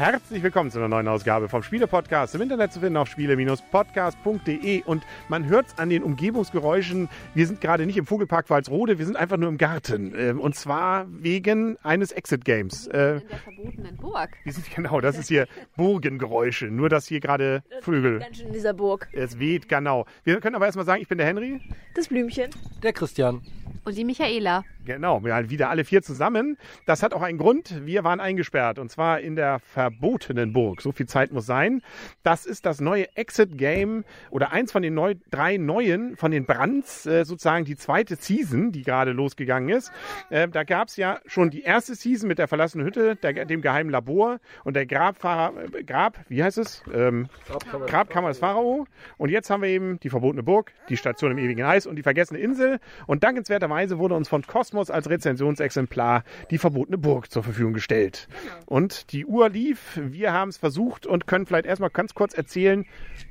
Herzlich willkommen zu einer neuen Ausgabe vom Spiele-Podcast. Im Internet zu finden auf spiele-podcast.de. Und man hört es an den Umgebungsgeräuschen. Wir sind gerade nicht im Vogelpark Walsrode, wir sind einfach nur im Garten. Ähm, und zwar wegen eines Exit-Games. Äh, in der verbotenen Burg. Genau, das ist hier Burgengeräusche. Nur, dass hier gerade Vögel. Ganz schön in dieser Burg. Es weht, genau. Wir können aber erstmal sagen, ich bin der Henry. Das Blümchen. Der Christian. Und die Michaela. Genau, wir wieder alle vier zusammen. Das hat auch einen Grund. Wir waren eingesperrt und zwar in der verbotenen Burg. So viel Zeit muss sein. Das ist das neue Exit-Game oder eins von den neu, drei neuen von den Brands, äh, sozusagen die zweite Season, die gerade losgegangen ist. Äh, da gab es ja schon die erste Season mit der verlassenen Hütte, der, dem geheimen Labor und der Grabfahrer, äh, Grab, wie heißt es? Ähm, Grabkammer, Grabkammer des Pharao. Und jetzt haben wir eben die verbotene Burg, die Station im ewigen Eis und die vergessene Insel. Und dankenswerterweise wurde uns von Cosmos als Rezensionsexemplar die verbotene Burg zur Verfügung gestellt. Und die Uhr lief, wir haben es versucht und können vielleicht erstmal ganz kurz erzählen,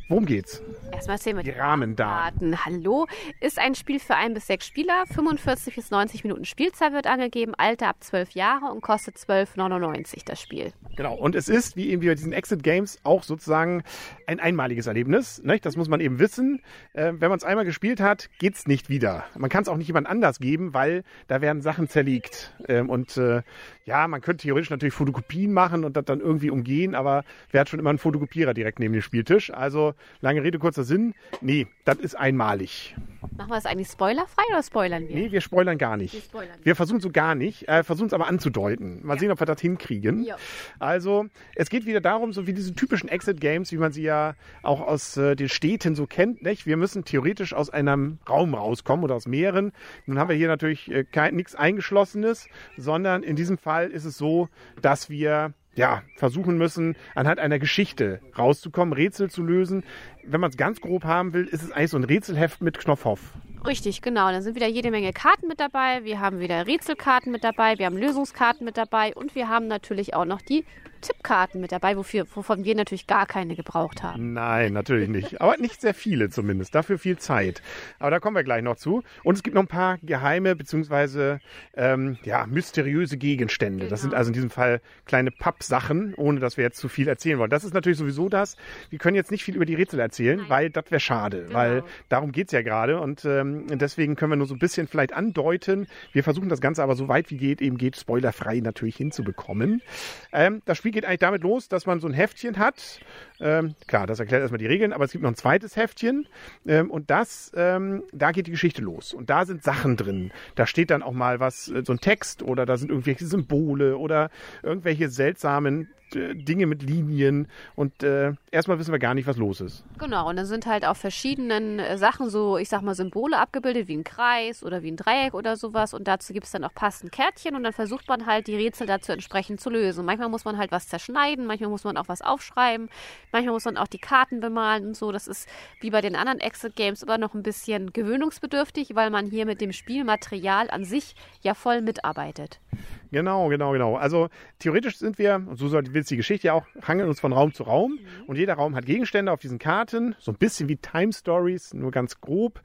Worum geht's? Erstmal erzählen wir die, die Rahmendaten. Hallo, ist ein Spiel für ein bis sechs Spieler. 45 bis 90 Minuten Spielzeit wird angegeben, Alter ab 12 Jahre und kostet 12,99 das Spiel. Genau, und es ist, wie eben bei diesen Exit Games, auch sozusagen ein einmaliges Erlebnis. Nicht? Das muss man eben wissen. Äh, wenn man es einmal gespielt hat, geht's nicht wieder. Man kann es auch nicht jemand anders geben, weil da werden Sachen zerlegt. Ähm, und äh, ja, man könnte theoretisch natürlich Fotokopien machen und das dann irgendwie umgehen, aber wer hat schon immer einen Fotokopierer direkt neben dem Spieltisch? Also lange Rede, kurzer Sinn. Nee, das ist einmalig. Machen wir es eigentlich spoilerfrei oder spoilern wir? Nee, wir spoilern gar nicht. Wir, spoilern wir versuchen so gar nicht, äh, versuchen es aber anzudeuten. Mal ja. sehen, ob wir das hinkriegen. Ja. Also, es geht wieder darum, so wie diese typischen Exit-Games, wie man sie ja auch aus äh, den Städten so kennt. Nicht? Wir müssen theoretisch aus einem Raum rauskommen oder aus mehreren. Nun haben wir hier natürlich äh, nichts Eingeschlossenes, sondern in diesem Fall ist es so, dass wir ja, versuchen müssen, anhand einer Geschichte rauszukommen, Rätsel zu lösen. Wenn man es ganz grob haben will, ist es eigentlich so ein Rätselheft mit Knopfhoff. Richtig, genau. Dann sind wieder jede Menge Karten mit dabei. Wir haben wieder Rätselkarten mit dabei, wir haben Lösungskarten mit dabei und wir haben natürlich auch noch die Tippkarten mit dabei, wofür, wovon wir natürlich gar keine gebraucht haben. Nein, natürlich nicht. Aber nicht sehr viele zumindest. Dafür viel Zeit. Aber da kommen wir gleich noch zu. Und es gibt noch ein paar geheime bzw. Ähm, ja, mysteriöse Gegenstände. Genau. Das sind genau. also in diesem Fall kleine Pappsachen, ohne dass wir jetzt zu viel erzählen wollen. Das ist natürlich sowieso das. Wir können jetzt nicht viel über die Rätsel erzählen, Nein. weil das wäre schade. Genau. Weil darum geht es ja gerade. Und ähm, deswegen können wir nur so ein bisschen vielleicht andeuten. Wir versuchen das Ganze aber so weit wie geht, eben geht, spoilerfrei natürlich hinzubekommen. Ähm, das Spiel Spiel geht eigentlich damit los, dass man so ein Heftchen hat. Ähm, klar, das erklärt erstmal die Regeln, aber es gibt noch ein zweites Heftchen ähm, und das, ähm, da geht die Geschichte los. Und da sind Sachen drin. Da steht dann auch mal was, äh, so ein Text oder da sind irgendwelche Symbole oder irgendwelche seltsamen äh, Dinge mit Linien und äh, erstmal wissen wir gar nicht, was los ist. Genau, und dann sind halt auf verschiedenen äh, Sachen so, ich sag mal, Symbole abgebildet, wie ein Kreis oder wie ein Dreieck oder sowas und dazu gibt es dann auch passend Kärtchen und dann versucht man halt die Rätsel dazu entsprechend zu lösen. Manchmal muss man halt was zerschneiden, manchmal muss man auch was aufschreiben, manchmal muss man auch die Karten bemalen und so. Das ist wie bei den anderen Exit Games immer noch ein bisschen gewöhnungsbedürftig, weil man hier mit dem Spielmaterial an sich ja voll mitarbeitet. Genau, genau, genau. Also theoretisch sind wir, und so will es die Geschichte ja auch, hangeln uns von Raum zu Raum. Mhm. Und jeder Raum hat Gegenstände auf diesen Karten, so ein bisschen wie Time Stories, nur ganz grob.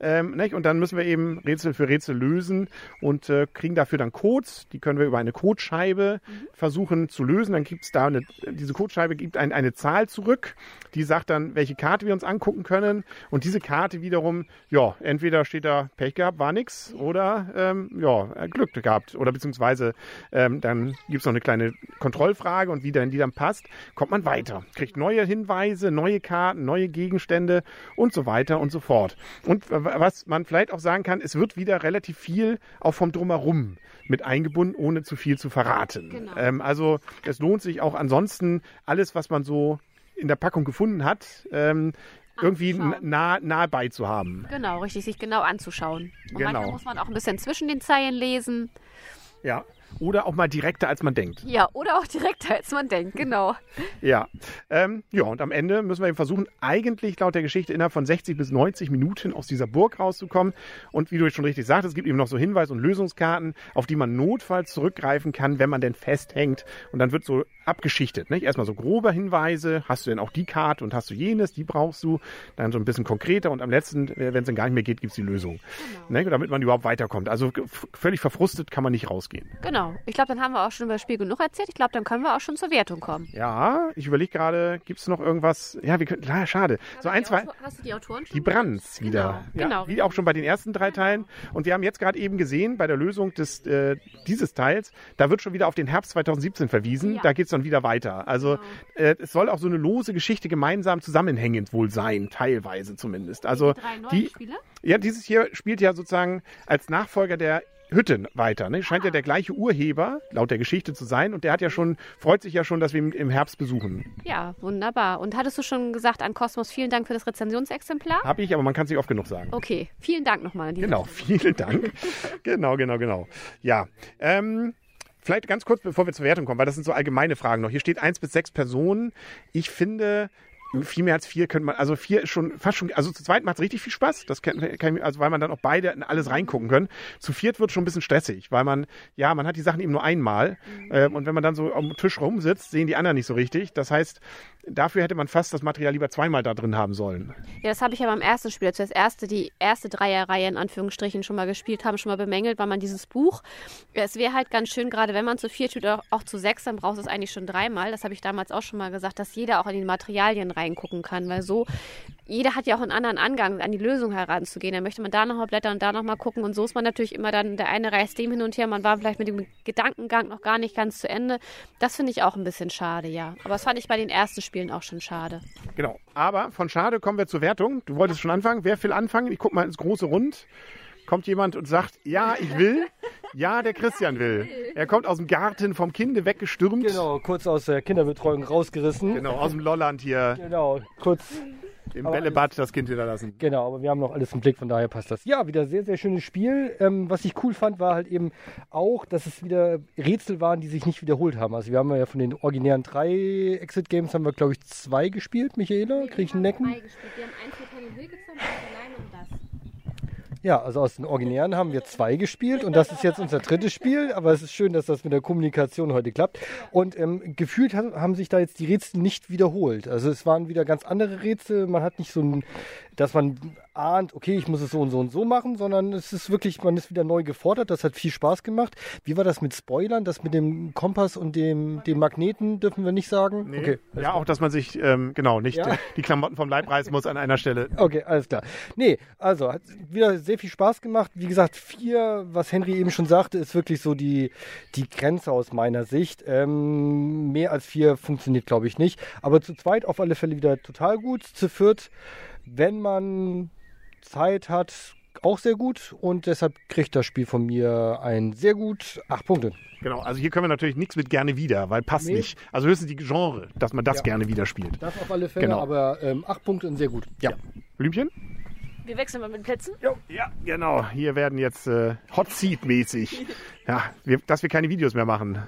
Ähm, nicht? Und dann müssen wir eben Rätsel für Rätsel lösen und äh, kriegen dafür dann Codes. Die können wir über eine Codescheibe mhm. versuchen zu lösen. Dann gibt es da eine, diese Codescheibe gibt ein, eine Zahl zurück, die sagt dann, welche Karte wir uns angucken können. Und diese Karte wiederum, ja, entweder steht da Pech gehabt, war nix, oder ähm, ja, Glück gehabt. Oder beziehungsweise ähm, dann gibt es noch eine kleine Kontrollfrage und wie dann die dann passt, kommt man weiter. Kriegt neue Hinweise, neue Karten, neue Gegenstände und so weiter und so fort. Und was man vielleicht auch sagen kann, es wird wieder relativ viel auch vom Drumherum mit eingebunden, ohne zu viel zu verraten. Genau. Ähm, also es lohnt sich auch ansonsten alles, was man so in der Packung gefunden hat, ähm, irgendwie nah, nah bei zu haben. Genau, richtig, sich genau anzuschauen. Und genau. manchmal muss man auch ein bisschen zwischen den Zeilen lesen. Ja, Oder auch mal direkter, als man denkt. Ja, oder auch direkter, als man denkt, genau. Ja. Ähm, ja, und am Ende müssen wir eben versuchen, eigentlich laut der Geschichte innerhalb von 60 bis 90 Minuten aus dieser Burg rauszukommen. Und wie du schon richtig sagtest, es gibt eben noch so Hinweis- und Lösungskarten, auf die man notfalls zurückgreifen kann, wenn man denn festhängt. Und dann wird so abgeschichtet. Nicht? Erstmal so grobe Hinweise, hast du denn auch die Karte und hast du jenes, die brauchst du. Dann so ein bisschen konkreter und am letzten, wenn es dann gar nicht mehr geht, gibt es die Lösung. Genau. Ne? Damit man überhaupt weiterkommt. Also völlig verfrustet kann man nicht rausgehen. Genau. Ich glaube, dann haben wir auch schon über das Spiel genug erzählt. Ich glaube, dann können wir auch schon zur Wertung kommen. Ja, ich überlege gerade, gibt es noch irgendwas? Ja, wir können, klar, schade. Hast so ein, zwei. Autor, hast du die Autoren schon? Die Brands wieder. Genau, ja, genau. Wie auch schon bei den ersten drei Teilen. Und wir haben jetzt gerade eben gesehen, bei der Lösung des, äh, dieses Teils, da wird schon wieder auf den Herbst 2017 verwiesen. Ja. Da geht es dann wieder weiter. Also Genau. äh, es soll auch so eine lose Geschichte gemeinsam zusammenhängend wohl sein, teilweise zumindest. Also Die drei neuen die, Spiele? ja, dieses hier spielt ja sozusagen als Nachfolger der Hütte weiter. Ne? Scheint ja der gleiche Urheber, laut der Geschichte zu sein. Und der hat ja schon, freut sich ja schon, dass wir ihn im Herbst besuchen. Ja, wunderbar. Und hattest du schon gesagt an Kosmos, vielen Dank für das Rezensionsexemplar? Habe ich, aber man kann es nicht oft genug sagen. Okay, vielen Dank nochmal Genau, vielen Dank. genau, genau, genau. Ja. Ähm, vielleicht ganz kurz, bevor wir zur Wertung kommen, weil das sind so allgemeine Fragen noch. Hier steht eins bis sechs Personen. Ich finde, viel mehr als vier könnte man, also vier ist schon fast schon, also zu zweit macht es richtig viel Spaß, das kann, kann, also weil man dann auch beide in alles reingucken können. Zu viert wird schon ein bisschen stressig, weil man, ja, man hat die Sachen eben nur einmal ähm, und wenn man dann so am Tisch rumsitzt, sehen die anderen nicht so richtig. Das heißt, dafür hätte man fast das Material lieber zweimal da drin haben sollen. Ja, das habe ich ja beim ersten Spiel, als wir das erste, die erste Dreierreihe in Anführungsstrichen schon mal gespielt haben, schon mal bemängelt, weil man dieses Buch, es wäre halt ganz schön, gerade wenn man zu vier tut, auch, auch zu sechs, dann braucht es eigentlich schon dreimal. Das habe ich damals auch schon mal gesagt, dass jeder auch in die Materialien reingucken kann, weil so, jeder hat ja auch einen anderen Angang, an die Lösung heranzugehen. Da möchte man da nochmal blättern und da nochmal gucken und so ist man natürlich immer dann, der eine reist dem hin und her, man war vielleicht mit dem Gedankengang noch gar nicht ganz zu Ende. Das finde ich auch ein bisschen schade, ja. Aber das fand ich bei den ersten Spielen auch schon schade. Genau. Aber von Schade kommen wir zur Wertung. Du wolltest schon anfangen. Wer will anfangen? Ich gucke mal ins große Rund. Kommt jemand und sagt, ja, ich will. Ja, der Christian will. Er kommt aus dem Garten vom Kinde weggestürmt. Genau, kurz aus der Kinderbetreuung rausgerissen. Genau, aus dem Lolland hier Genau, kurz. im Aber Bällebad das Kind hinterlassen. Genau, aber wir haben noch alles im Blick, von daher passt das. Ja, wieder sehr, sehr schönes Spiel. Ähm, was ich cool fand, war halt eben auch, dass es wieder Rätsel waren, die sich nicht wiederholt haben. Also wir haben ja von den originären drei Exit-Games haben wir, glaube ich, zwei gespielt, Michaela. Krieg ich einen Necken? Wir haben eins mit Henning Wilkeson und alleine und das. Ja, also aus den Originären haben wir zwei gespielt und das ist jetzt unser drittes Spiel, aber es ist schön, dass das mit der Kommunikation heute klappt. Und ähm, gefühlt haben, sich da jetzt die Rätsel nicht wiederholt. Also es waren wieder ganz andere Rätsel. Man hat nicht so ein, dass man ahnt, okay, ich muss es so und so und so machen, sondern es ist wirklich, man ist wieder neu gefordert. Das hat viel Spaß gemacht. Wie war das mit Spoilern? Das mit dem Kompass und dem, dem Magneten dürfen wir nicht sagen? Nee. Okay. Ja, auch, dass man sich, ähm, genau, nicht Ja. die Klamotten vom Leib reißen muss an einer Stelle. Okay, alles klar. Nee, also hat wieder sehr viel Spaß gemacht. Wie gesagt, vier, was Henry eben schon sagte, ist wirklich so die, die Grenze aus meiner Sicht. Ähm, mehr als vier funktioniert, glaube ich, nicht. Aber zu zweit auf alle Fälle wieder total gut. Zu viert, wenn man Zeit hat, auch sehr gut. Und deshalb kriegt das Spiel von mir ein sehr gut acht Punkte. Genau, also hier können wir natürlich nichts mit gerne wieder, weil passt Nee. nicht. Also höchstens die Genre, dass man das Ja. gerne wieder spielt. Das auf alle Fälle, Genau. aber ähm, acht Punkte und sehr gut. Ja. Blümchen? Wir wechseln mal mit Plätzen. Ja, genau. Hier werden jetzt äh, Hot Seat mäßig. Ja, wir, dass wir keine Videos mehr machen.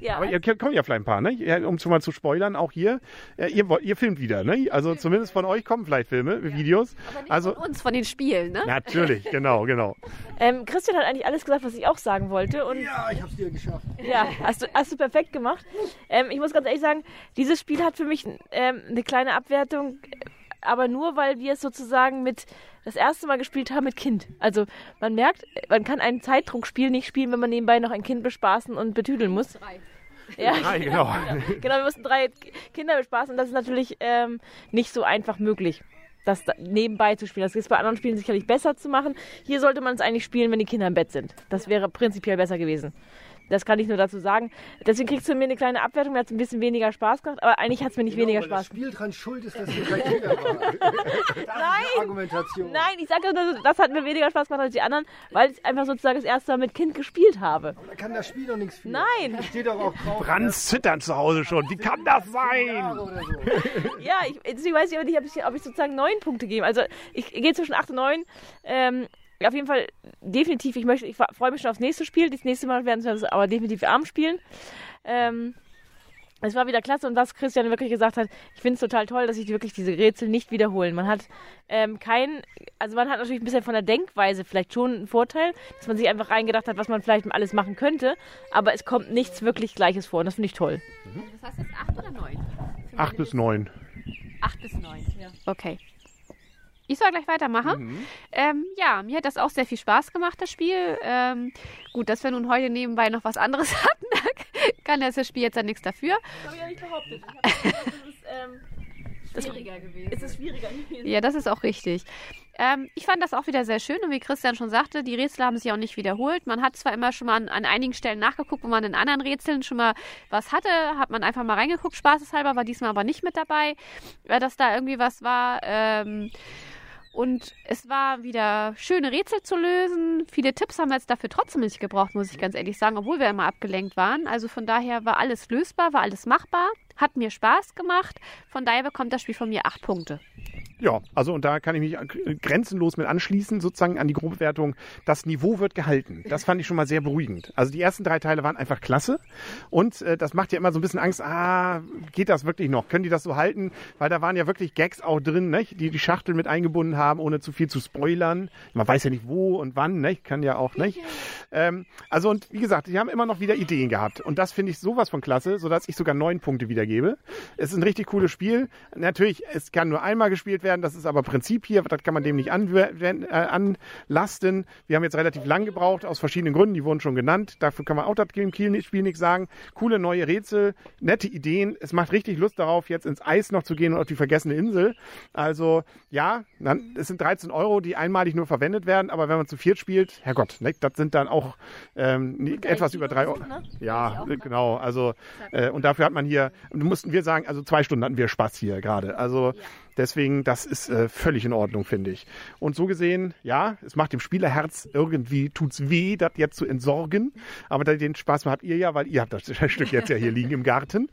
Ja, Aber ihr kommt ja vielleicht ein paar, ne? Ja, Um schon mal zu spoilern, auch hier. Äh, ihr, ihr filmt wieder, ne? Also zumindest von euch kommen vielleicht Filme, Videos. Aber nicht Also von uns, von den Spielen, ne? natürlich, genau, genau. ähm, Christian hat eigentlich alles gesagt, was ich auch sagen wollte. Und Ja, ich habe es dir geschafft. ja, hast du, hast du perfekt gemacht. Ähm, ich muss ganz ehrlich sagen, dieses Spiel hat für mich ähm, eine kleine Abwertung, aber nur, weil wir es sozusagen mit das erste Mal gespielt haben mit Kind. Also man merkt, man kann ein Zeitdruckspiel nicht spielen, wenn man nebenbei noch ein Kind bespaßen und betüdeln muss. Drei. Ja, Drei, genau. genau, wir mussten drei Kinder bespaßen und das ist natürlich ähm, nicht so einfach möglich, das da nebenbei zu spielen. Das ist bei anderen Spielen sicherlich besser zu machen. Hier sollte man es eigentlich spielen, wenn die Kinder im Bett sind. Das wäre prinzipiell besser gewesen. Das kann ich nur dazu sagen. Deswegen kriegst du mir eine kleine Abwertung. Mir hat es ein bisschen weniger Spaß gemacht, aber eigentlich hat es mir nicht weniger Genau, weil Spaß das Spiel dran schuld ist, dass wir drei Kinder waren. Das ist die Argumentation. Nein, ich sage nur, das hat mir weniger Spaß gemacht als die anderen, weil ich einfach sozusagen das erste Mal mit Kind gespielt habe. Da kann das Spiel doch nichts für. Nein. Steht doch auch drauf. Franz zittert zu Hause schon. Wie kann das sein? so. Ja, ich, deswegen weiß ich aber nicht, ob ich, ob ich sozusagen neun Punkte gebe. Also ich gehe zwischen acht und neun. Ähm, auf jeden Fall definitiv, ich möchte, ich freue mich schon aufs nächste Spiel. Das nächste Mal werden wir aber definitiv abends spielen. Ähm, es war wieder klasse und was Christian wirklich gesagt hat, ich finde es total toll, dass sich wirklich diese Rätsel nicht wiederholen. Man hat ähm, kein, also man hat natürlich ein bisschen von der Denkweise vielleicht schon einen Vorteil, dass man sich einfach reingedacht hat, was man vielleicht alles machen könnte, aber es kommt nichts wirklich Gleiches vor und das finde ich toll. Das heißt jetzt acht oder neun? Acht bis neun. Acht bis neun, ja. Okay. Ich soll gleich weitermachen. Ähm, ja, mir hat das auch sehr viel Spaß gemacht, das Spiel. Ähm, gut, dass wir nun heute nebenbei noch was anderes hatten, da kann das Spiel jetzt ja nichts dafür. Das habe ich ja nicht behauptet. Ich habe gesagt, es ist, ähm, Schwieriger gewesen. es ist schwieriger gewesen. Ja, das ist auch richtig. Ähm, ich fand das auch wieder sehr schön und wie Christian schon sagte, die Rätsel haben sich auch nicht wiederholt. Man hat zwar immer schon mal an, an einigen Stellen nachgeguckt, wo man in anderen Rätseln schon mal was hatte, hat man einfach mal reingeguckt, spaßeshalber, war diesmal aber nicht mit dabei, äh, dass da irgendwie was war. Ähm, und es war wieder schöne Rätsel zu lösen. Viele Tipps haben wir jetzt dafür trotzdem nicht gebraucht, muss ich ganz ehrlich sagen, obwohl wir immer abgelenkt waren. Also von daher war alles lösbar, war alles machbar, hat mir Spaß gemacht. Von daher bekommt das Spiel von mir acht Punkte. Ja, also und da kann ich mich äh, grenzenlos mit anschließen, sozusagen an die Grobbewertung. Das Niveau wird gehalten. Das fand ich schon mal sehr beruhigend. Also die ersten drei Teile waren einfach klasse und äh, das macht ja immer so ein bisschen Angst, ah, geht das wirklich noch? Können die das so halten? Weil da waren ja wirklich Gags auch drin, nicht? die die Schachtel mit eingebunden haben, ohne zu viel zu spoilern. Man weiß ja nicht wo und wann, nicht? kann ja auch nicht. Ähm, also und wie gesagt, die haben immer noch wieder Ideen gehabt und das finde ich sowas von klasse, sodass ich sogar neun Punkte wiedergebe. Es ist ein richtig cooles Spiel. Natürlich, es kann nur einmal gespielt werden, das ist aber Prinzip hier, das kann man dem nicht äh, anlasten. Wir haben jetzt relativ lang gebraucht, aus verschiedenen Gründen, die wurden schon genannt. Dafür kann man auch das Spiel nichts sagen. Coole neue Rätsel, nette Ideen. Es macht richtig Lust darauf, jetzt ins Eis noch zu gehen und auf die vergessene Insel. Also ja, es sind 13 Euro, die einmalig nur verwendet werden, aber wenn man zu viert spielt, Herrgott, ne, das sind dann auch ähm, etwas über drei Euro. ne? Ja, genau. Also äh, und dafür hat man hier, mussten wir sagen, also zwei Stunden hatten wir Spaß hier gerade. Also Deswegen, das ist äh, völlig in Ordnung, finde ich. Und so gesehen, ja, es macht dem Spielerherz irgendwie, tut's weh, das jetzt zu entsorgen. Aber den Spaß habt ihr ja, weil ihr habt das Stück jetzt ja hier liegen im Garten.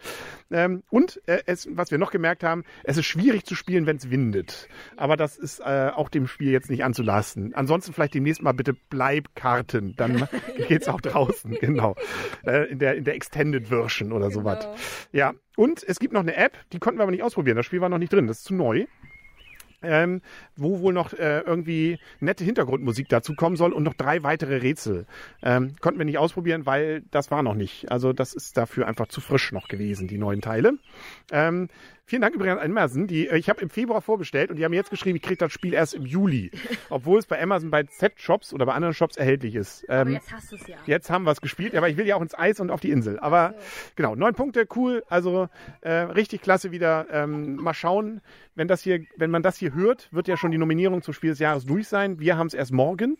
Ähm, und äh, es, was wir noch gemerkt haben, es ist schwierig zu spielen, wenn es windet. Aber das ist äh, auch dem Spiel jetzt nicht anzulasten. Ansonsten vielleicht demnächst mal bitte Bleibkarten. Dann geht's auch draußen, genau. Äh, in, der, in der Extended Version oder sowas. Ja, und es gibt noch eine App, die konnten wir aber nicht ausprobieren. Das Spiel war noch nicht drin, das ist zu neu. Ähm, wo wohl noch äh, irgendwie nette Hintergrundmusik dazu kommen soll und noch drei weitere Rätsel. Ähm, konnten wir nicht ausprobieren, weil das war noch nicht. Also das ist dafür einfach zu frisch noch gewesen, die neuen Teile. Ähm, vielen Dank übrigens an Amazon. Die, äh, ich habe im Februar vorbestellt und die haben mir jetzt geschrieben, ich kriege das Spiel erst im Juli. Obwohl es bei Amazon bei Z-Shops oder bei anderen Shops erhältlich ist. Ähm, jetzt hast du es ja. Jetzt haben wir es gespielt, aber ich will ja auch ins Eis und auf die Insel. Aber genau, neun Punkte, cool. Also äh, richtig klasse wieder. Ähm, mal schauen, wenn das hier, wenn man das hier hört, wird ja schon die Nominierung zum Spiel des Jahres durch sein. Wir haben es erst morgen.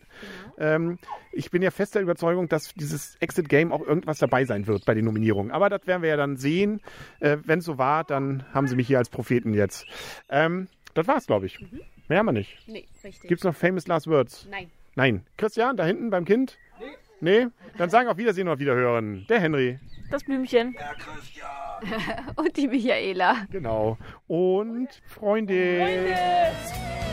Ähm, ich bin ja fester Überzeugung, dass dieses Exit Game auch irgendwas dabei sein wird bei den Nominierungen. Aber das werden wir ja dann sehen. Äh, wenn es so war, dann haben sie mich hier als Propheten jetzt. Ähm, das war's, glaube ich. Mehr haben wir nicht. Nee, richtig. Gibt's noch famous last words? Nein. Nein. Christian, da hinten beim Kind? Nee. Nee? Dann sagen auf Wiedersehen und auf Wiederhören. Der Henry. Das Blümchen. Und die Michaela. Genau. Und Freunde. Freunde.